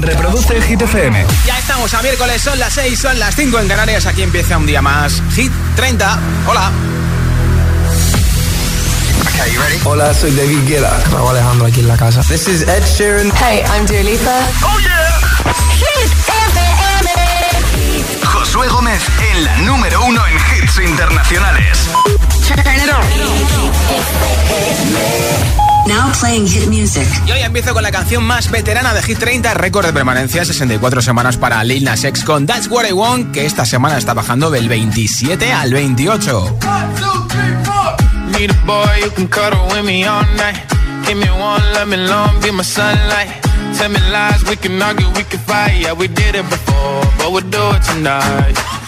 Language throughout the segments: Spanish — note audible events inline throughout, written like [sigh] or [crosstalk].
Reproduce Hit FM. Ya estamos a miércoles, son las 6, son las 5 en Canarias. Aquí empieza un día más. Hit 30. Hola. Okay, you ready? Hola, soy David Guetta. Raúl Alejandro aquí en la casa. This is Ed Sheeran. Hey, I'm Dua Lipa. Oh yeah. Hit FM. Josué Gómez en la número uno en hits internacionales. Turn it on. Now playing hit music. Y hoy empiezo con la canción más veterana de Hit 30, récord de permanencia, 64 semanas para Lil Nas X con That's What I Want, que esta semana está bajando del 27 al 28. Need a boy who can cuddle with me all night. Give me one, let me long, be my sunlight. Tell me lies, we can argue, we can fight. Yeah, we did it before, but we'll do it tonight.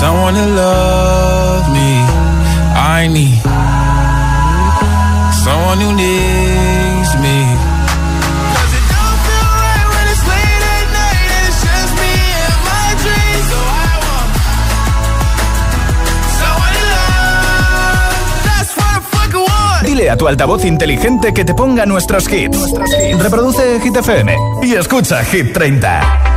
someone to love me. I need someone who needs me. 'Cause it don't feel right when it's late at night and it's just me and my dreams. So I want someone to love. That's what I fucking want. Dile a tu altavoz inteligente que te ponga nuestros hits. Reproduce Hit FM y escucha Hit 30.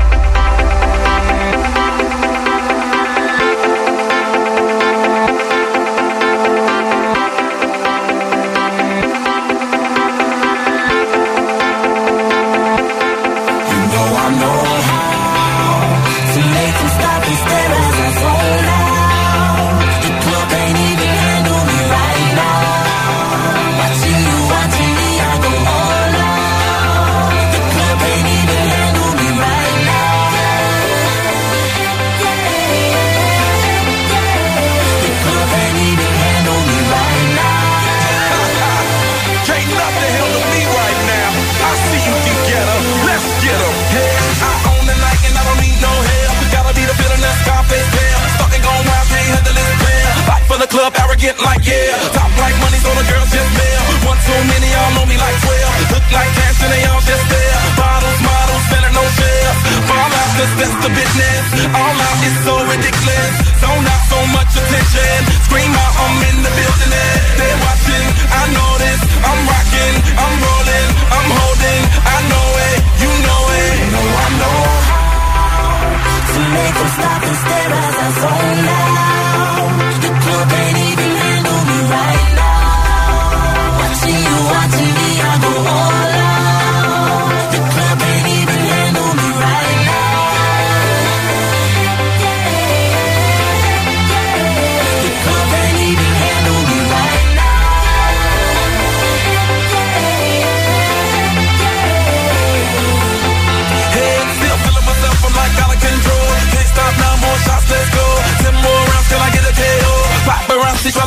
Arrogant like yeah. Top like money, so the girls just mail. One too many, y'all know me like 12. Look like cash and they all just there. Bottles, models, spending no shares. Fall out, cause that's the business. All out is so ridiculous. Zone out so much attention. Scream out, I'm in the building. They're watching, I know this. I'm rocking, I'm rolling, I'm holding. I know it, you know it. You know I know how to make them stop and stare as I zone out.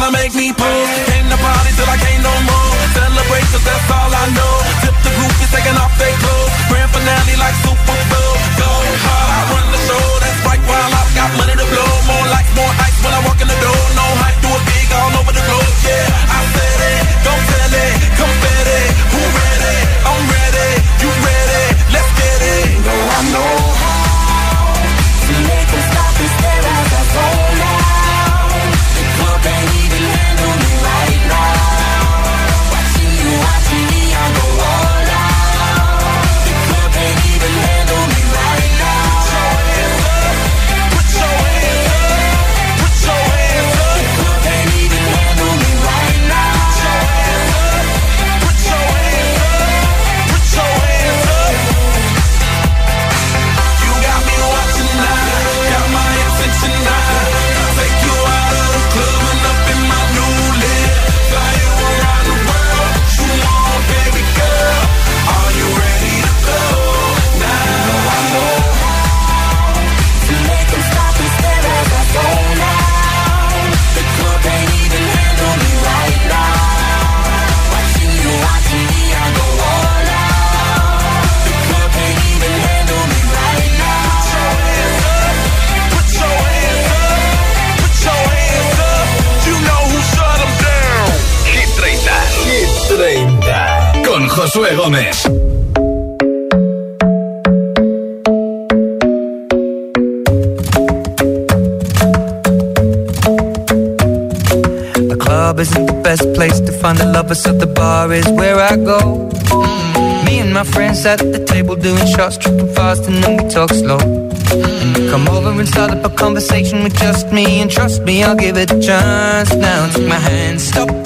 To make me pull. Came to party till I can't no more. Celebrate cause that's all I know. Tip the group is taking off their clothes. Grand finale like Super Bowl. Go hard, I run the show. That's right while I've got money to blow. More like more. Table doing shots, tripping fast, and then we talk slow. Come over and start up a conversation with just me, and trust me, I'll give it a chance. Now take my hand, stop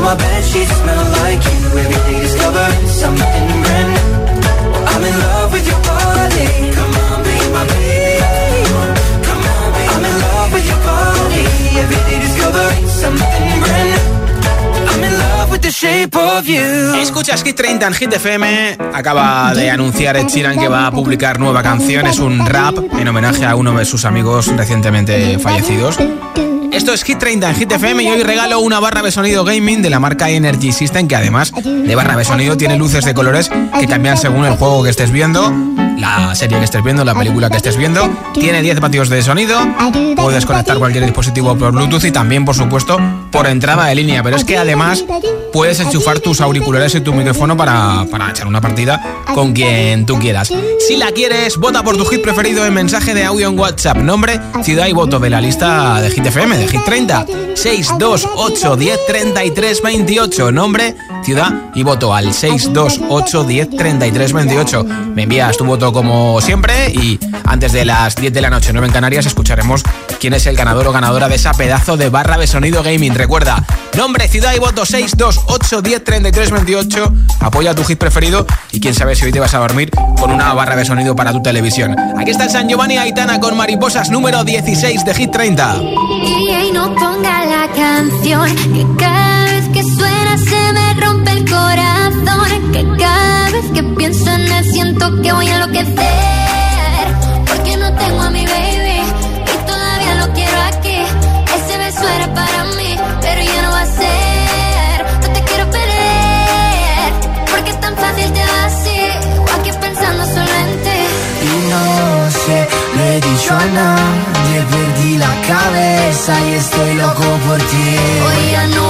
Now. Escuchas Hit 30 en Hit FM. Acaba de anunciar Ed Sheeran que va a publicar nueva canción. Es un rap en homenaje a uno de sus amigos recientemente fallecidos. Esto es Hit 30 en Hit FM y hoy regalo una barra de sonido gaming de la marca Energy System que además de barra de sonido tiene luces de colores que cambian según el juego que estés viendo, la serie que estés viendo, la película que estés viendo. Tiene 10 vatios de sonido, puedes conectar cualquier dispositivo por Bluetooth y también, por supuesto, por entrada de línea. Pero es que además puedes enchufar tus auriculares y tu micrófono para, para echar una partida con quien tú quieras. Si la quieres, vota por tu hit preferido en mensaje de audio en WhatsApp. Nombre, ciudad y voto de la lista de Hit FM, Hit 30. 628 10 33 28. Nombre, ciudad y voto al 628 10 33 28. Me envías tu voto como siempre y antes de las 10 de la noche, 9 en Canarias, escucharemos quién es el ganador o ganadora de esa pedazo de barra de sonido gaming. Recuerda, nombre, ciudad y voto 628 10 33 28. Apoya tu hit preferido y quién sabe si hoy te vas a dormir con una barra de sonido para tu televisión. Aquí está el San Giovanni Aitana con Mariposas número 16 de Hit 30. Y no ponga la canción que cada vez que suena se me rompe el corazón. Que cada vez que pienso en él siento que voy a enloquecer. Porque no tengo a he dicho a perdí la cabeza y estoy loco por ti.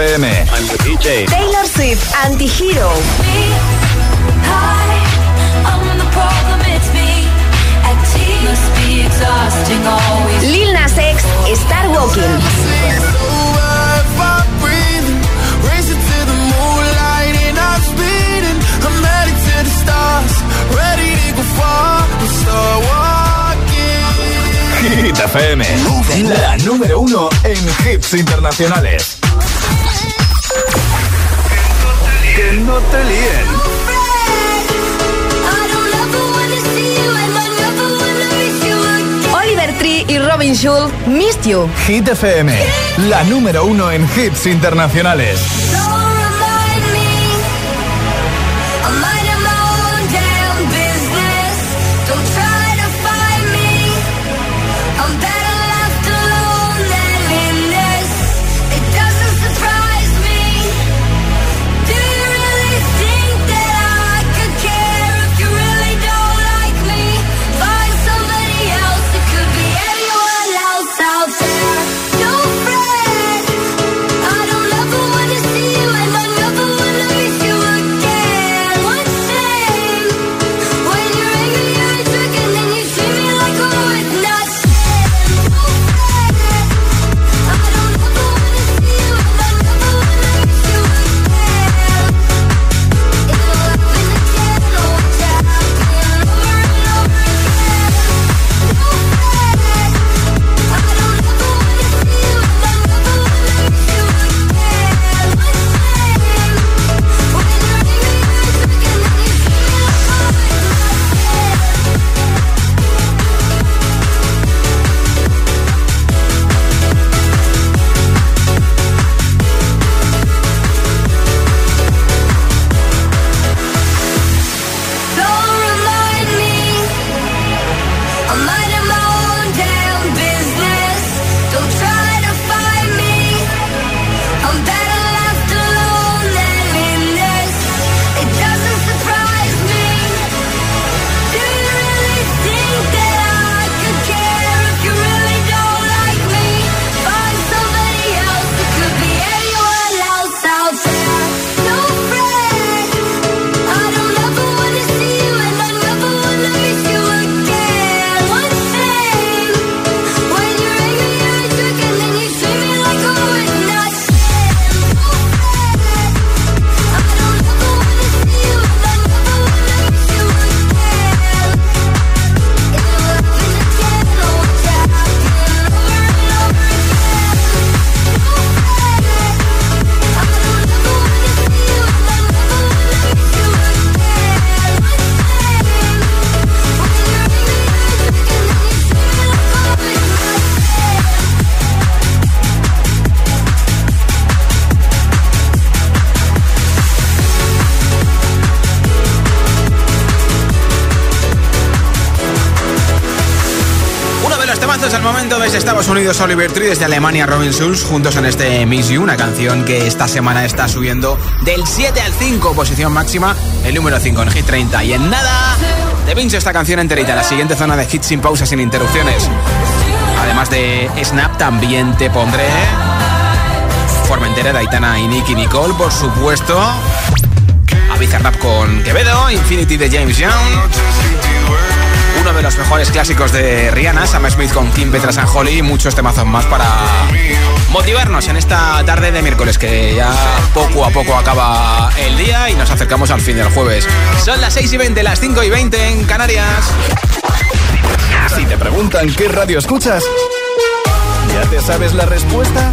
FM. I'm the DJ. Taylor Swift, Anti-Hero. Lil Nas X, Star Walking. FM, la número uno en hits internacionales. Que no te líen. Oliver Tree y Robin Schulz, Missed You. Hit FM, la número uno en hits internacionales. Estados Unidos Oliver Tree, desde Alemania Robin Schulz, juntos en este Miss You, una canción que esta semana está subiendo del 7 al 5, posición máxima, el número 5 en Hit 30. Y en nada, te pincho esta canción enterita, la siguiente zona de hits sin pausas, sin interrupciones. Además de Snap, también te pondré forma entera de Aitana y Nicky Nicole, por supuesto. A Rap con Quevedo, Infinity de James Young uno de los mejores clásicos de Rihanna, Sam Smith con Kim Petras and Holly y muchos temazos más para motivarnos en esta tarde de miércoles que ya poco a poco acaba el día y nos acercamos al fin del jueves. Son las 6 y 20, las 5 y 20 en Canarias. Si te preguntan qué radio escuchas, ¿ya te sabes la respuesta?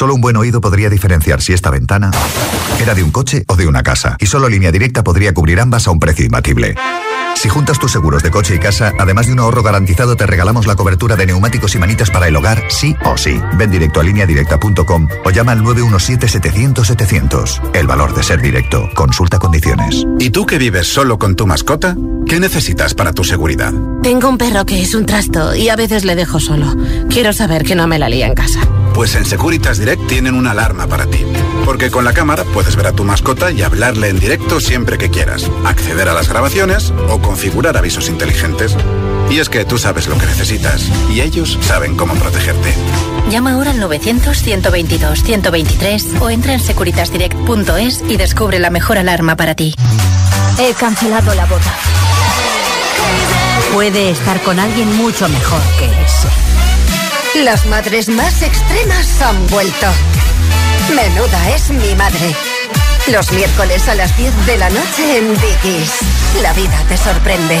Solo un buen oído podría diferenciar si esta ventana era de un coche o de una casa. Y solo línea directa podría cubrir ambas a un precio imbatible. Si juntas tus seguros de coche y casa, además de un ahorro garantizado, te regalamos la cobertura de neumáticos y manitas para el hogar, sí o sí. Ven directo a lineadirecta.com o llama al 917-700-700. El valor de ser directo. Consulta condiciones. ¿Y tú que vives solo con tu mascota? ¿Qué necesitas para tu seguridad? Tengo un perro que es un trasto y a veces le dejo solo. Quiero saber que no me la lía en casa. Pues en Securitas Direct tienen una alarma para ti. Porque con la cámara puedes ver a tu mascota y hablarle en directo siempre que quieras, acceder a las grabaciones o configurar avisos inteligentes. Y es que tú sabes lo que necesitas y ellos saben cómo protegerte. Llama ahora al 900-122-123 o entra en securitasdirect.es y descubre la mejor alarma para ti. He cancelado la boda. Puede estar con alguien mucho mejor que ese. Las madres más extremas han vuelto. Menuda es mi madre. Los miércoles a las 10 de la noche en Dickies. La vida te sorprende.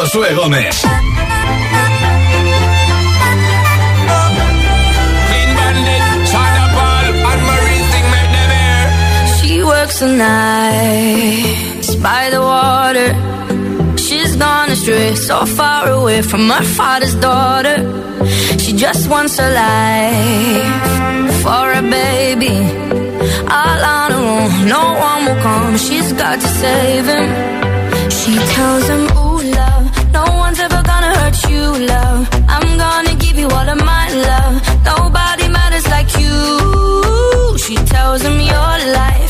Them air. She works the nights by the water. She's gone astray, so far away from her father's daughter. She just wants a life for a baby. All on her own, no one will come. She's got to save him. She tells him, all of my love. Nobody matters like you. She tells him your life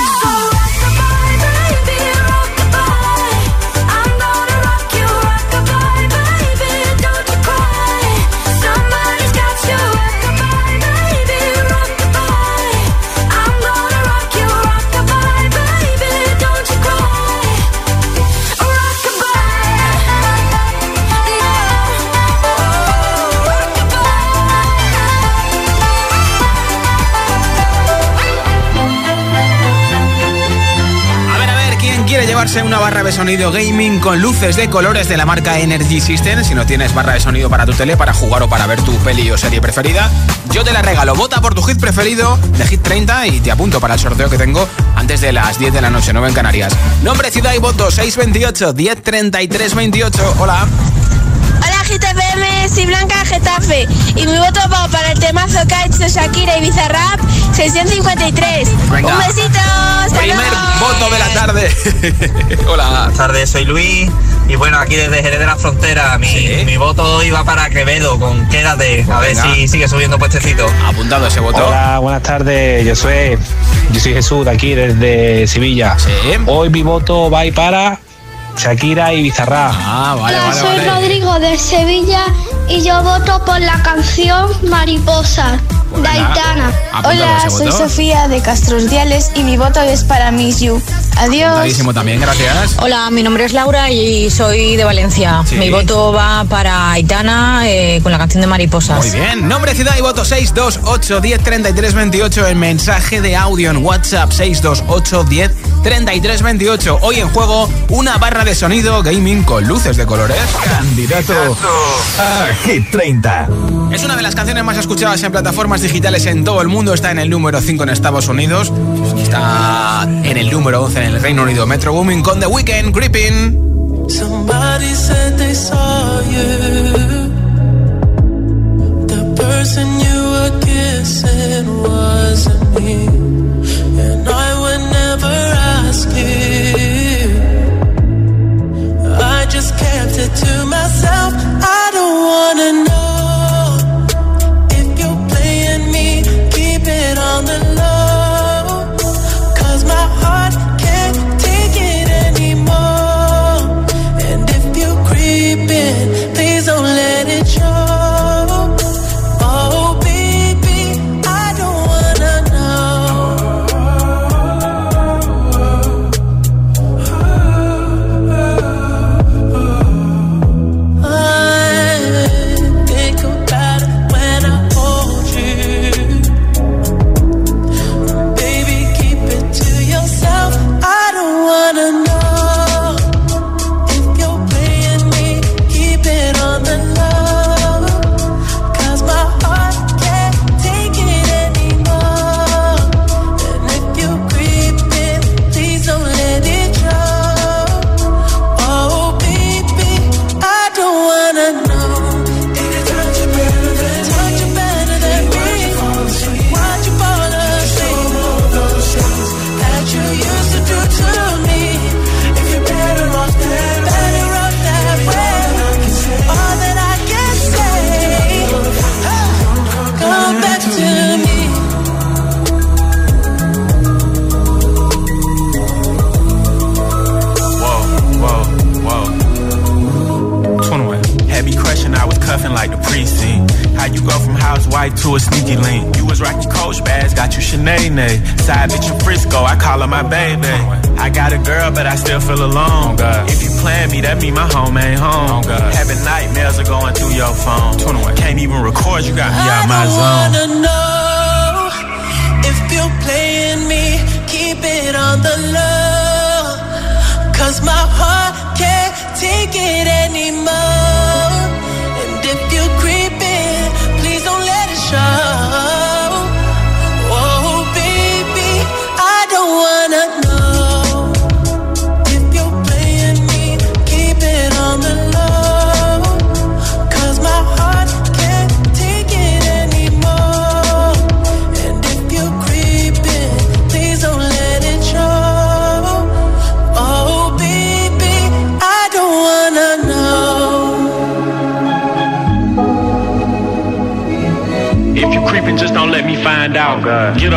Llevarse una barra de sonido gaming con luces de colores de la marca Energy System? Si no tienes barra de sonido para tu tele, para jugar o para ver tu peli o serie preferida, yo te la regalo. Vota por tu hit preferido de Hit 30 y te apunto para el sorteo que tengo antes de las 10 de la noche, 9 en Canarias. Nombre, ciudad y voto 628 1033 28. Hola. Hola GTPM, soy Blanca de Getafe y mi voto va para el temazo Kites de Shakira y Bizarrap 653. Venga. Un besito, Primer luego. voto de la tarde. [laughs] Hola. Buenas tardes, soy Luis y bueno, aquí desde Jerez de la Frontera, mi, mi voto iba para Quevedo con Quédate, a ver Venga. si sigue subiendo puestecito. Apuntado ese voto. Hola, buenas tardes. Yo soy, yo soy Jesús de aquí, desde Sevilla. Hoy mi voto va a ir para Shakira y Bizarra. Ah, Hola, soy Rodrigo de Sevilla y yo voto por la canción Mariposa de Aitana. Hola, soy Sofía de Castrosdiales y mi voto es para Miss You. Adiós. Apuntadísimo también, gracias. Hola, mi nombre es Laura y soy de Valencia. Sí. Mi voto va para Aitana eh, con la canción de Mariposas. Muy bien. Nombre, ciudad y voto 628 10 33 28 en mensaje de audio en WhatsApp 628 10 33 28. Hoy en juego una barra de sonido gaming con luces de colores. Candidato a Hit 30. Es una de las canciones más escuchadas en plataformas digitales en todo el mundo. Está en el número 5 en Estados Unidos. Está en el número 11 en el Reino Unido. Metro Booming con The Weeknd, Creeping. Somebody said they saw you. The person you were kissing wasn't me. And I would never ask it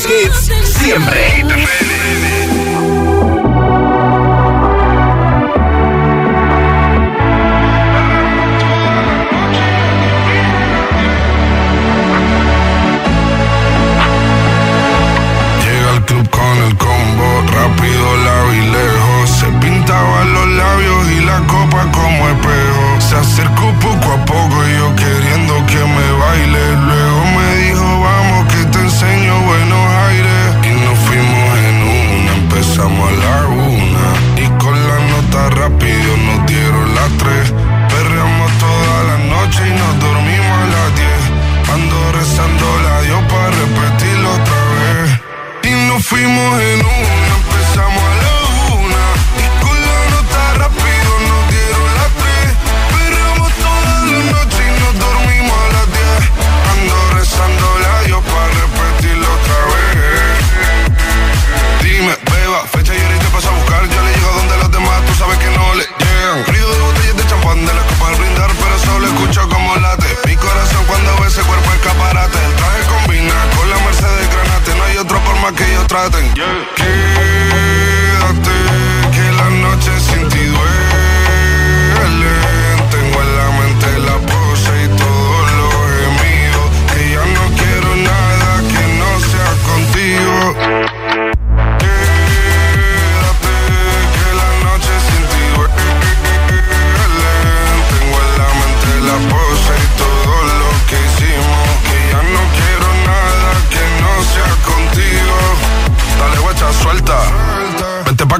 siempre. Llega al club con el combo, rápido la lejos. Se pintaban los labios y la copa como espejo. Se acercó poco a poco y yo queriendo que me baile. rápido nos dieron las tres. Perreamos toda la noche y nos dormimos a las diez. Ando rezando la Dios para repetirlo otra vez. Y nos fuimos en un Struggling. Yeah.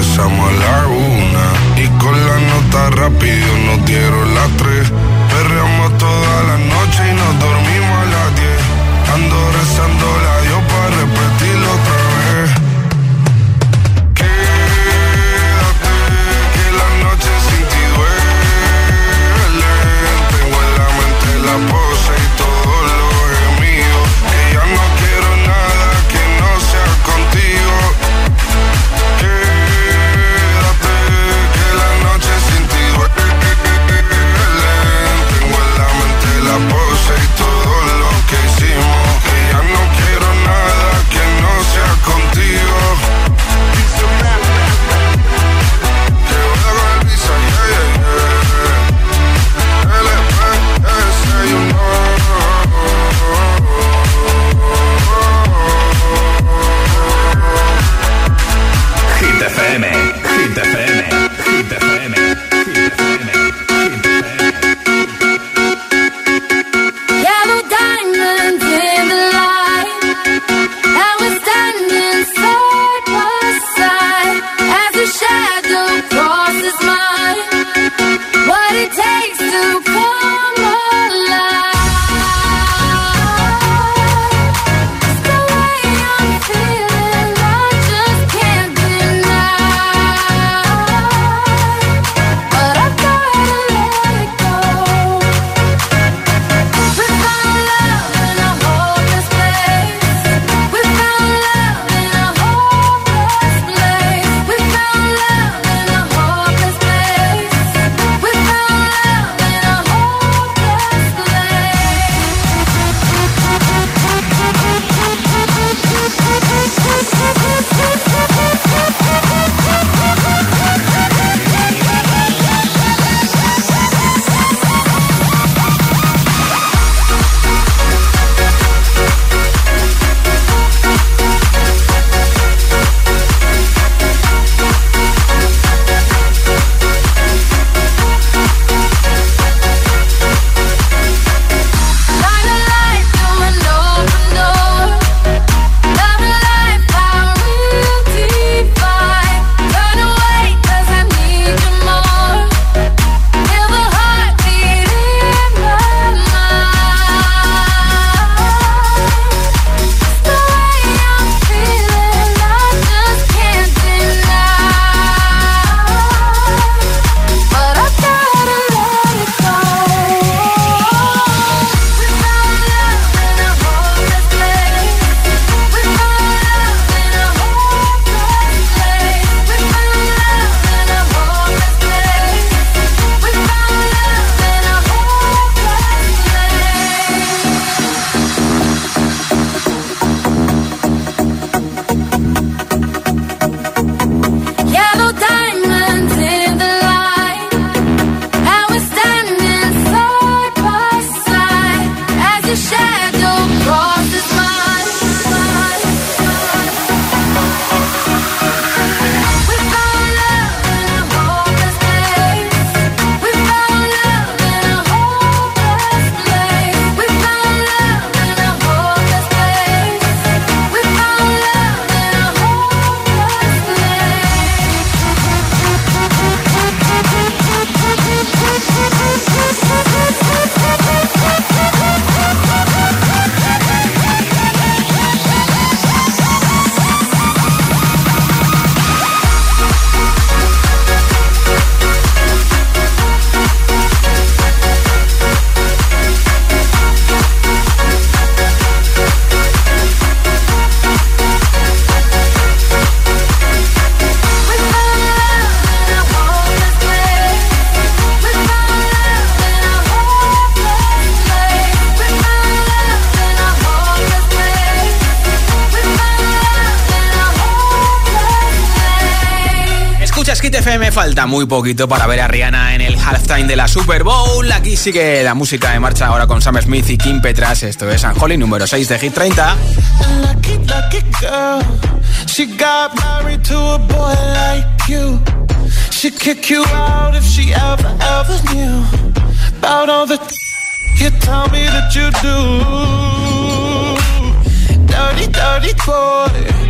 Empezamos a la una y con la nota rápido nos dieron las tres. Perreamos toda la noche y Falta muy poquito para ver a Rihanna en el halftime de la Super Bowl. Aquí sigue la música de marcha ahora con Sam Smith y Kim Petras. Esto es Anjoli número 6 de Hit 30. You tell me that you do. Dirty, dirty boy.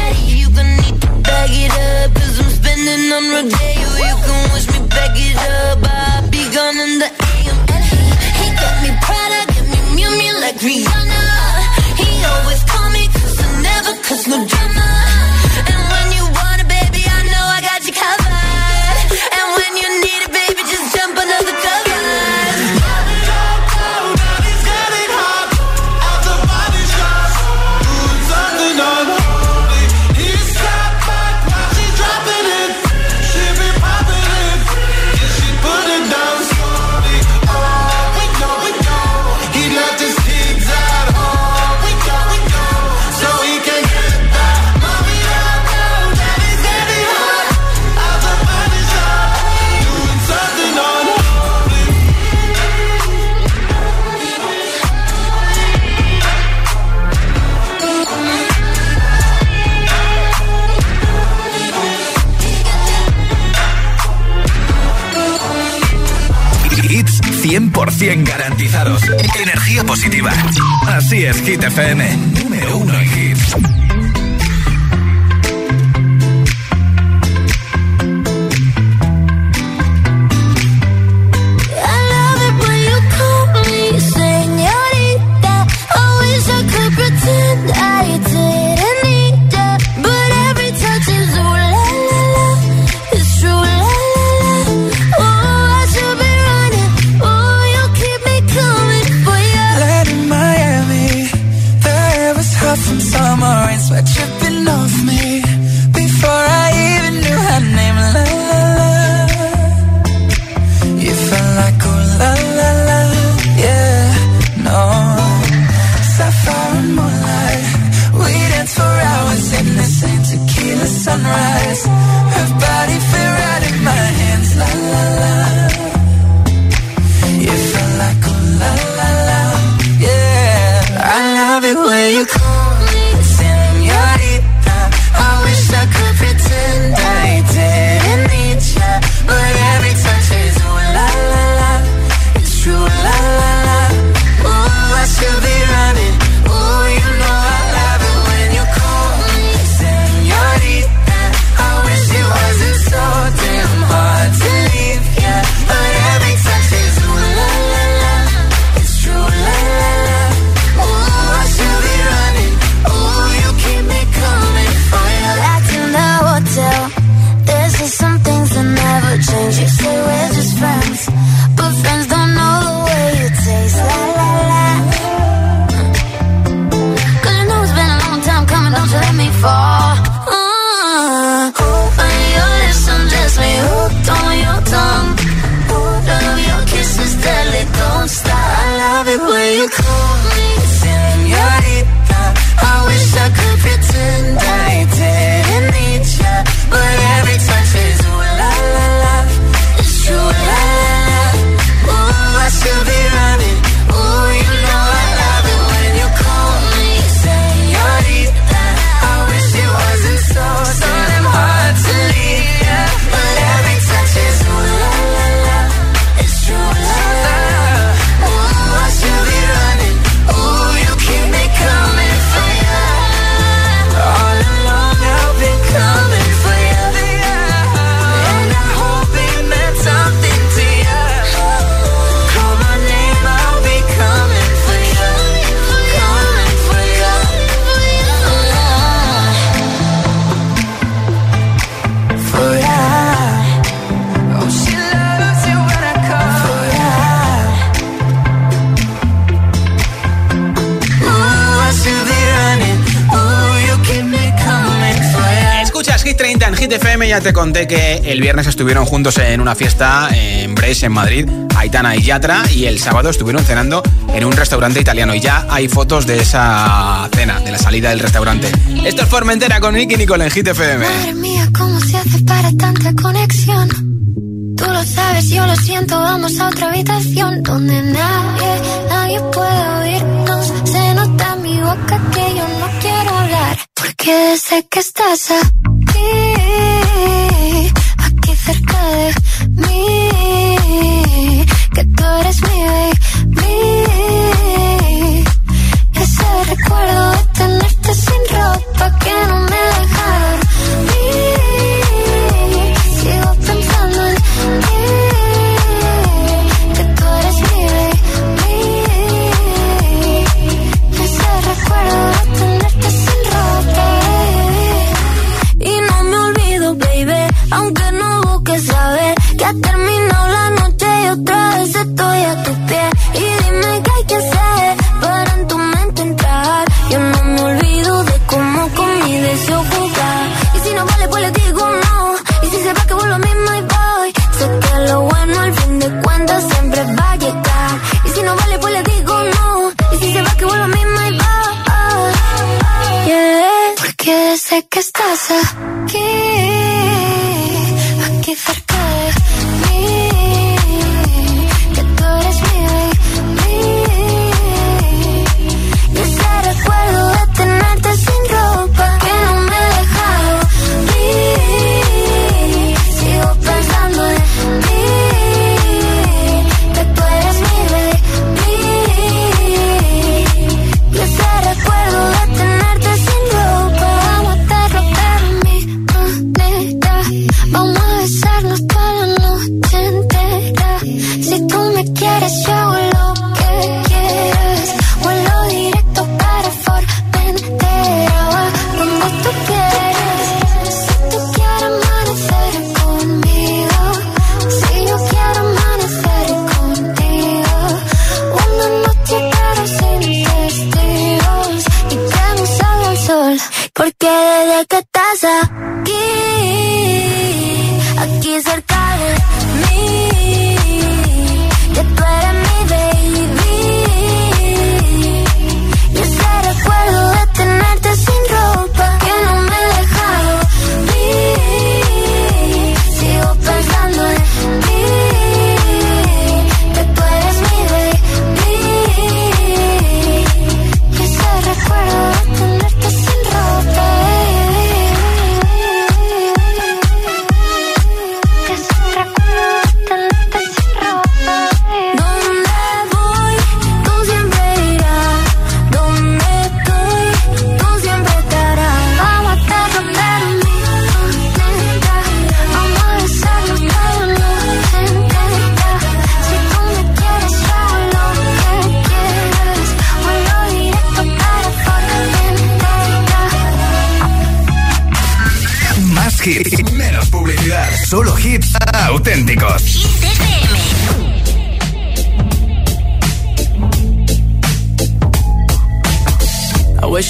es Hit FM. Ya te conté que el viernes estuvieron juntos en una fiesta en Brace, en Madrid, Aitana y Yatra, y el sábado estuvieron cenando en un restaurante italiano. Y ya hay fotos de esa cena, de la salida del restaurante. Esto es Formentera con Nicky Nicole en Hit FM. Madre mía, ¿cómo se hace para tanta conexión? Tú lo sabes, yo lo siento, vamos a otra habitación donde nadie, nadie puede oírnos. Se nota en mi boca que yo no quiero hablar, porque sé que estás aquí cerca de mí, sé que estás aquí,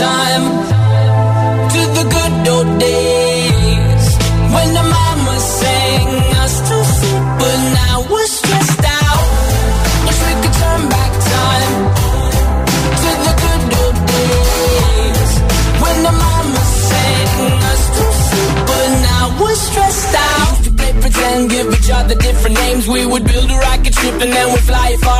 time to the good old days when the mama sang us to sleep, but now we're stressed out. Wish we could turn back time to the good old days when the mama sang us to sleep, but now we're stressed out. Used to play pretend, give each other different names. We would build a rocket ship and then we'd fly far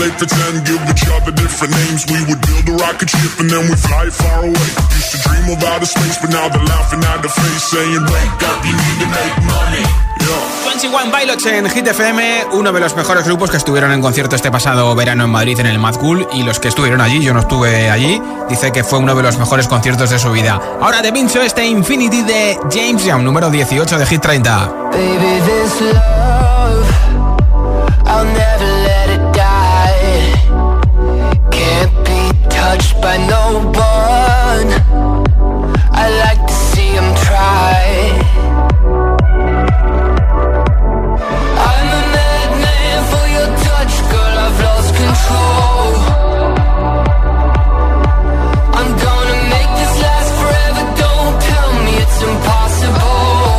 play pretend, give each other different names. We would build a rocket ship and then we fly far away. Used to dream of outer space, but now they're laughing at the face, saying, wake up, you need to make money. Yeah. 21 Pilots en Hit FM, uno de los mejores grupos que estuvieron en concierto este pasado verano en Madrid en el Mad Cool y los que estuvieron allí, yo no estuve allí, dice que fue uno de los mejores conciertos de su vida. Ahora te pincho este Infinity de James Young, número 18 de Hit 30. Baby, this love, by no one. I like to see him try. I'm a madman for your touch, girl. I've lost control. I'm gonna make this last forever. Don't tell me it's impossible.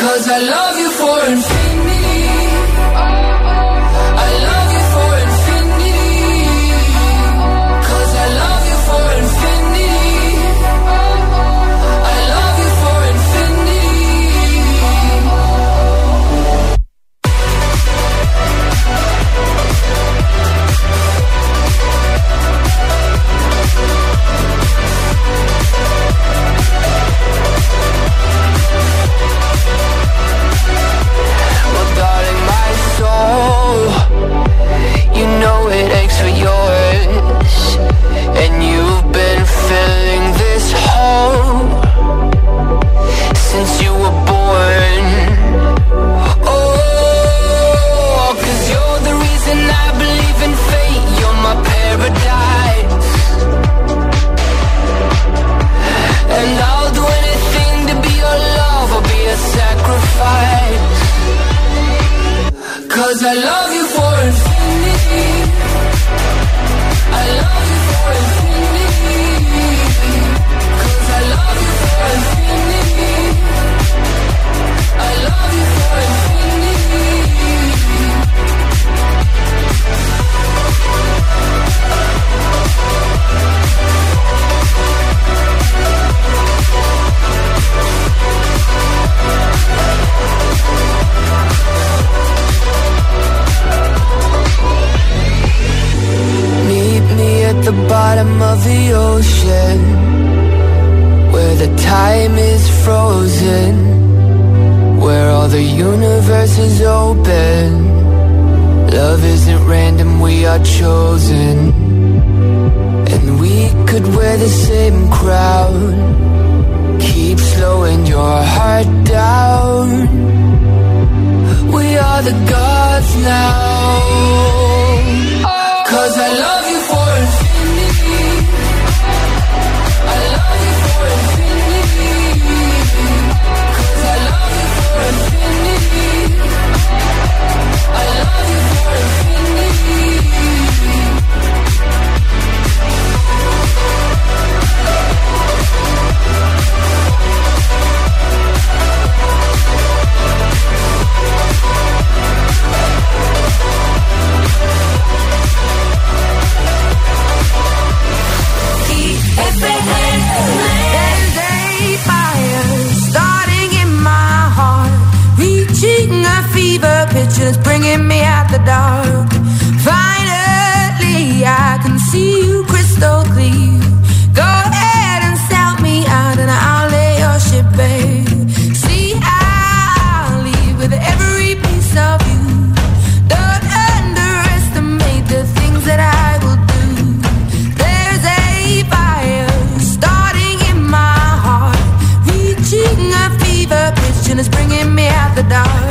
Cause I love you for infinity. crocodile